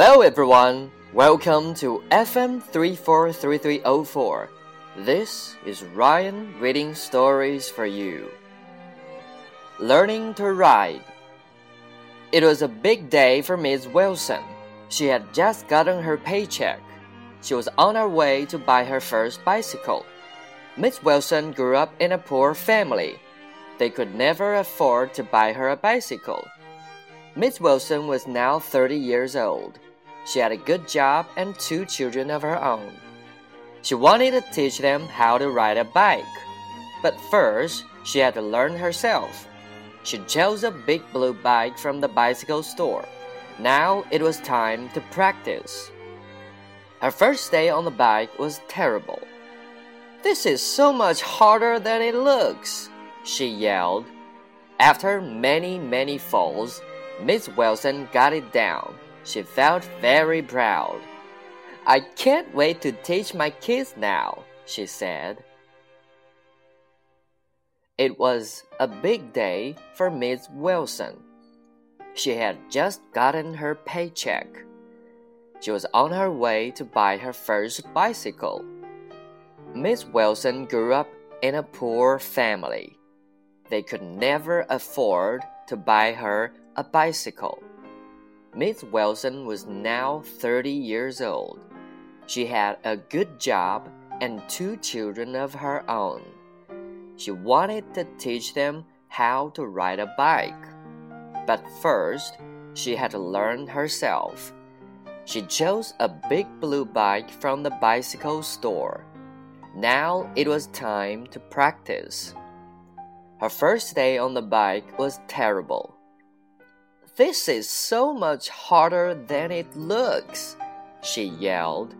Hello everyone, welcome to FM 343304. This is Ryan reading stories for you. Learning to ride. It was a big day for Miss Wilson. She had just gotten her paycheck. She was on her way to buy her first bicycle. Miss Wilson grew up in a poor family. They could never afford to buy her a bicycle. Miss Wilson was now 30 years old. She had a good job and two children of her own. She wanted to teach them how to ride a bike. But first, she had to learn herself. She chose a big blue bike from the bicycle store. Now it was time to practice. Her first day on the bike was terrible. This is so much harder than it looks, she yelled. After many, many falls, Miss Wilson got it down. She felt very proud. I can't wait to teach my kids now, she said. It was a big day for Miss Wilson. She had just gotten her paycheck. She was on her way to buy her first bicycle. Miss Wilson grew up in a poor family. They could never afford to buy her a bicycle. Miss Wilson was now 30 years old. She had a good job and two children of her own. She wanted to teach them how to ride a bike. But first, she had to learn herself. She chose a big blue bike from the bicycle store. Now it was time to practice. Her first day on the bike was terrible. This is so much harder than it looks, she yelled.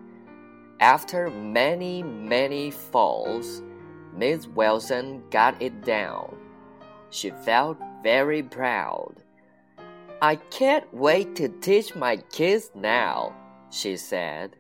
After many, many falls, Miss Wilson got it down. She felt very proud. I can't wait to teach my kids now, she said.